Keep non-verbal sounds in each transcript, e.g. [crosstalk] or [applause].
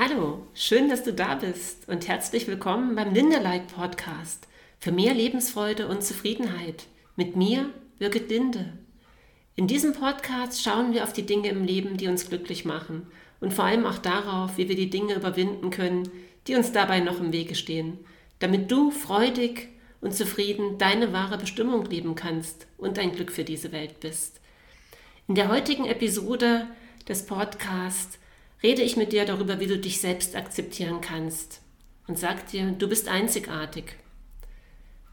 Hallo, schön, dass du da bist und herzlich willkommen beim Lindelike Podcast für mehr Lebensfreude und Zufriedenheit. Mit mir, Birgit Linde. In diesem Podcast schauen wir auf die Dinge im Leben, die uns glücklich machen und vor allem auch darauf, wie wir die Dinge überwinden können, die uns dabei noch im Wege stehen, damit du freudig und zufrieden deine wahre Bestimmung leben kannst und ein Glück für diese Welt bist. In der heutigen Episode des Podcasts rede ich mit dir darüber, wie du dich selbst akzeptieren kannst und sag dir, du bist einzigartig.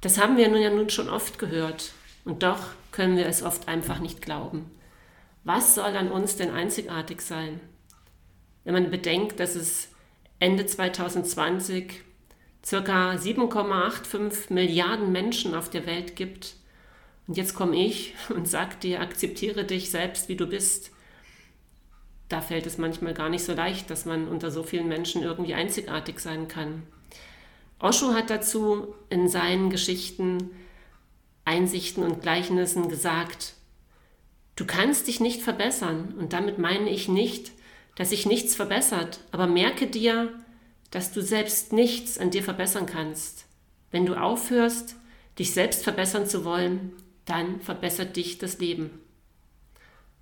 Das haben wir nun ja nun schon oft gehört und doch können wir es oft einfach nicht glauben. Was soll an uns denn einzigartig sein? Wenn man bedenkt, dass es Ende 2020 circa 7,85 Milliarden Menschen auf der Welt gibt. Und jetzt komme ich und sage dir, akzeptiere dich selbst, wie du bist da fällt es manchmal gar nicht so leicht, dass man unter so vielen Menschen irgendwie einzigartig sein kann. Osho hat dazu in seinen Geschichten, Einsichten und Gleichnissen gesagt, du kannst dich nicht verbessern und damit meine ich nicht, dass sich nichts verbessert, aber merke dir, dass du selbst nichts an dir verbessern kannst. Wenn du aufhörst, dich selbst verbessern zu wollen, dann verbessert dich das Leben.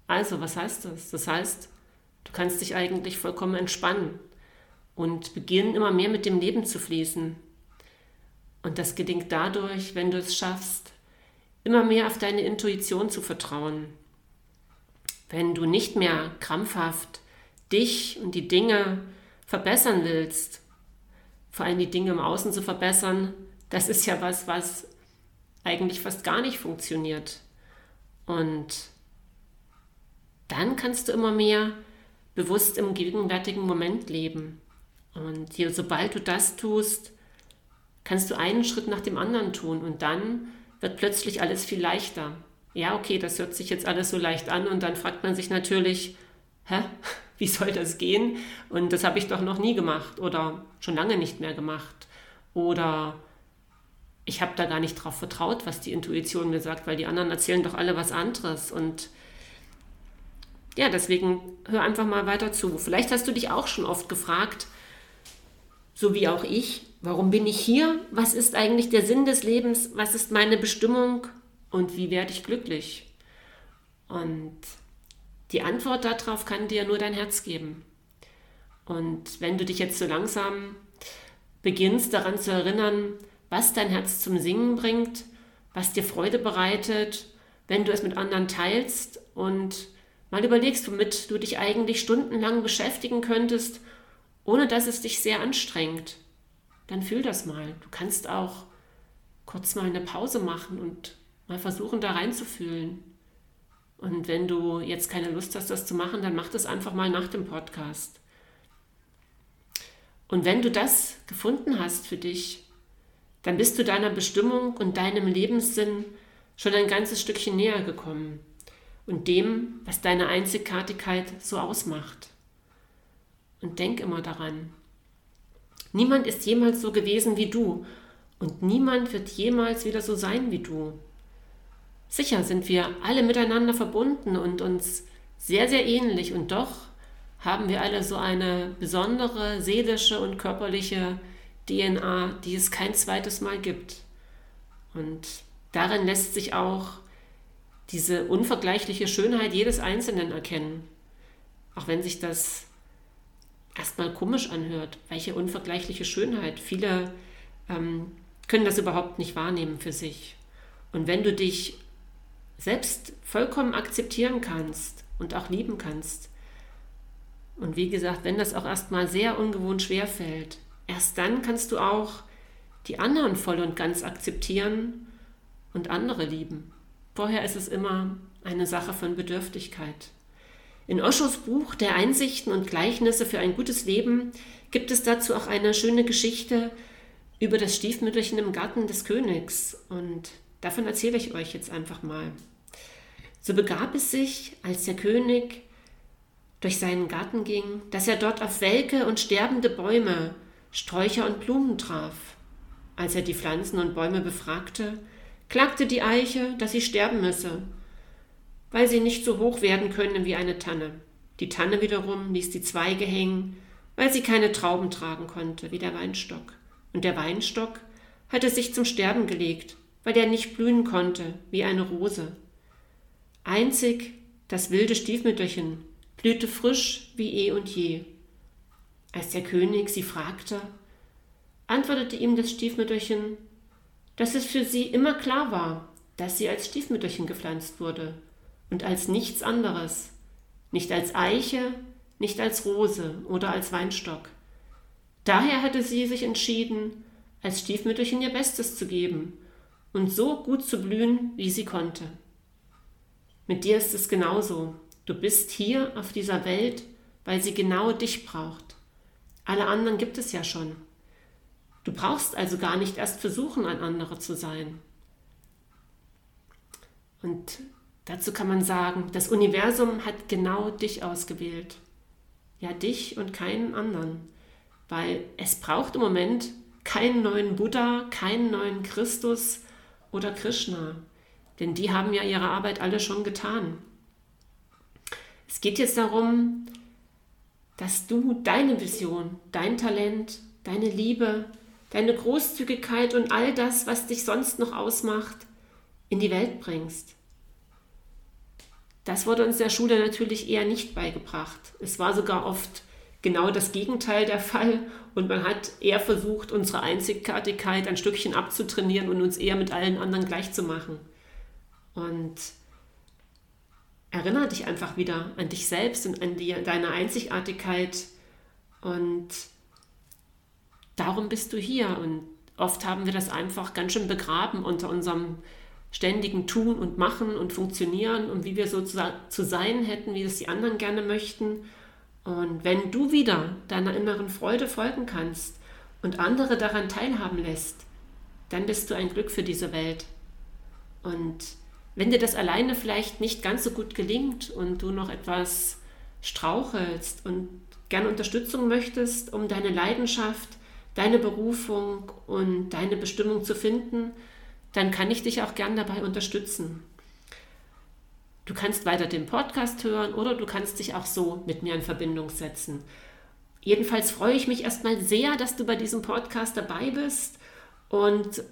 Also, was heißt das? Das heißt, Du kannst dich eigentlich vollkommen entspannen und beginnen immer mehr mit dem Leben zu fließen. Und das gelingt dadurch, wenn du es schaffst, immer mehr auf deine Intuition zu vertrauen. Wenn du nicht mehr krampfhaft dich und die Dinge verbessern willst, vor allem die Dinge im Außen zu verbessern, das ist ja was, was eigentlich fast gar nicht funktioniert. Und dann kannst du immer mehr bewusst im gegenwärtigen Moment leben. Und hier, sobald du das tust, kannst du einen Schritt nach dem anderen tun und dann wird plötzlich alles viel leichter. Ja, okay, das hört sich jetzt alles so leicht an und dann fragt man sich natürlich, hä, [laughs] wie soll das gehen? Und das habe ich doch noch nie gemacht oder schon lange nicht mehr gemacht. Oder ich habe da gar nicht drauf vertraut, was die Intuition mir sagt, weil die anderen erzählen doch alle was anderes. Und ja, deswegen hör einfach mal weiter zu. Vielleicht hast du dich auch schon oft gefragt, so wie auch ich, warum bin ich hier? Was ist eigentlich der Sinn des Lebens? Was ist meine Bestimmung? Und wie werde ich glücklich? Und die Antwort darauf kann dir nur dein Herz geben. Und wenn du dich jetzt so langsam beginnst daran zu erinnern, was dein Herz zum Singen bringt, was dir Freude bereitet, wenn du es mit anderen teilst und mal überlegst, womit du dich eigentlich stundenlang beschäftigen könntest, ohne dass es dich sehr anstrengt, dann fühl das mal. Du kannst auch kurz mal eine Pause machen und mal versuchen, da reinzufühlen. Und wenn du jetzt keine Lust hast, das zu machen, dann mach das einfach mal nach dem Podcast. Und wenn du das gefunden hast für dich, dann bist du deiner Bestimmung und deinem Lebenssinn schon ein ganzes Stückchen näher gekommen und dem, was deine Einzigartigkeit so ausmacht. Und denk immer daran, niemand ist jemals so gewesen wie du und niemand wird jemals wieder so sein wie du. Sicher sind wir alle miteinander verbunden und uns sehr, sehr ähnlich und doch haben wir alle so eine besondere seelische und körperliche DNA, die es kein zweites Mal gibt. Und darin lässt sich auch diese unvergleichliche Schönheit jedes Einzelnen erkennen. Auch wenn sich das erstmal komisch anhört. Welche unvergleichliche Schönheit. Viele ähm, können das überhaupt nicht wahrnehmen für sich. Und wenn du dich selbst vollkommen akzeptieren kannst und auch lieben kannst, und wie gesagt, wenn das auch erstmal sehr ungewohnt schwer fällt, erst dann kannst du auch die anderen voll und ganz akzeptieren und andere lieben. Vorher ist es immer eine Sache von Bedürftigkeit. In Oschos Buch der Einsichten und Gleichnisse für ein gutes Leben gibt es dazu auch eine schöne Geschichte über das Stiefmütterchen im Garten des Königs. Und davon erzähle ich euch jetzt einfach mal. So begab es sich, als der König durch seinen Garten ging, dass er dort auf welke und sterbende Bäume, Sträucher und Blumen traf. Als er die Pflanzen und Bäume befragte, klagte die Eiche, dass sie sterben müsse, weil sie nicht so hoch werden könne wie eine Tanne. Die Tanne wiederum ließ die Zweige hängen, weil sie keine Trauben tragen konnte, wie der Weinstock. Und der Weinstock hatte sich zum Sterben gelegt, weil er nicht blühen konnte, wie eine Rose. Einzig das wilde Stiefmütterchen blühte frisch wie eh und je. Als der König sie fragte, antwortete ihm das Stiefmütterchen, dass es für sie immer klar war, dass sie als Stiefmütterchen gepflanzt wurde und als nichts anderes, nicht als Eiche, nicht als Rose oder als Weinstock. Daher hatte sie sich entschieden, als Stiefmütterchen ihr Bestes zu geben und so gut zu blühen, wie sie konnte. Mit dir ist es genauso. Du bist hier auf dieser Welt, weil sie genau dich braucht. Alle anderen gibt es ja schon. Du brauchst also gar nicht erst versuchen, ein anderer zu sein. Und dazu kann man sagen, das Universum hat genau dich ausgewählt. Ja, dich und keinen anderen. Weil es braucht im Moment keinen neuen Buddha, keinen neuen Christus oder Krishna. Denn die haben ja ihre Arbeit alle schon getan. Es geht jetzt darum, dass du deine Vision, dein Talent, deine Liebe, deine Großzügigkeit und all das, was dich sonst noch ausmacht, in die Welt bringst. Das wurde uns der Schule natürlich eher nicht beigebracht. Es war sogar oft genau das Gegenteil der Fall und man hat eher versucht, unsere Einzigartigkeit ein Stückchen abzutrainieren und uns eher mit allen anderen gleich zu machen. Und erinnere dich einfach wieder an dich selbst und an die, deine Einzigartigkeit. Und darum bist du hier. Und oft haben wir das einfach ganz schön begraben unter unserem ständigen Tun und Machen und Funktionieren und wie wir so zu, sein hätten, wie es die anderen gerne möchten. Und wenn du wieder deiner inneren Freude folgen kannst und andere daran teilhaben lässt, dann bist du ein Glück für diese Welt. Und wenn dir das alleine vielleicht nicht ganz so gut gelingt und du noch etwas strauchelst und gerne Unterstützung möchtest, um deine Leidenschaft, deine Berufung und deine Bestimmung zu finden, dann kann ich dich auch gern dabei unterstützen. Du kannst weiter den Podcast hören oder du kannst dich auch so mit mir in Verbindung setzen. Jedenfalls freue ich mich erstmal sehr, dass du bei diesem Podcast dabei bist und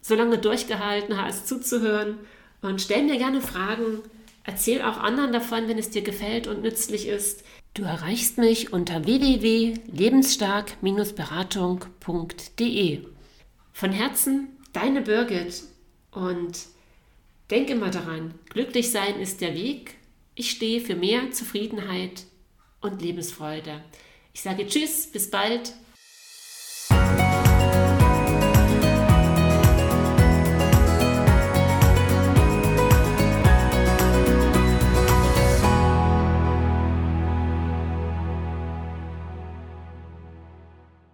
so lange durchgehalten hast, zuzuhören. Und stell mir gerne Fragen. Erzähl auch anderen davon, wenn es dir gefällt und nützlich ist. Du erreichst mich unter www.lebensstark-beratung.de. Von Herzen, deine Birgit. Und denk immer daran, glücklich sein ist der Weg. Ich stehe für mehr Zufriedenheit und Lebensfreude. Ich sage Tschüss, bis bald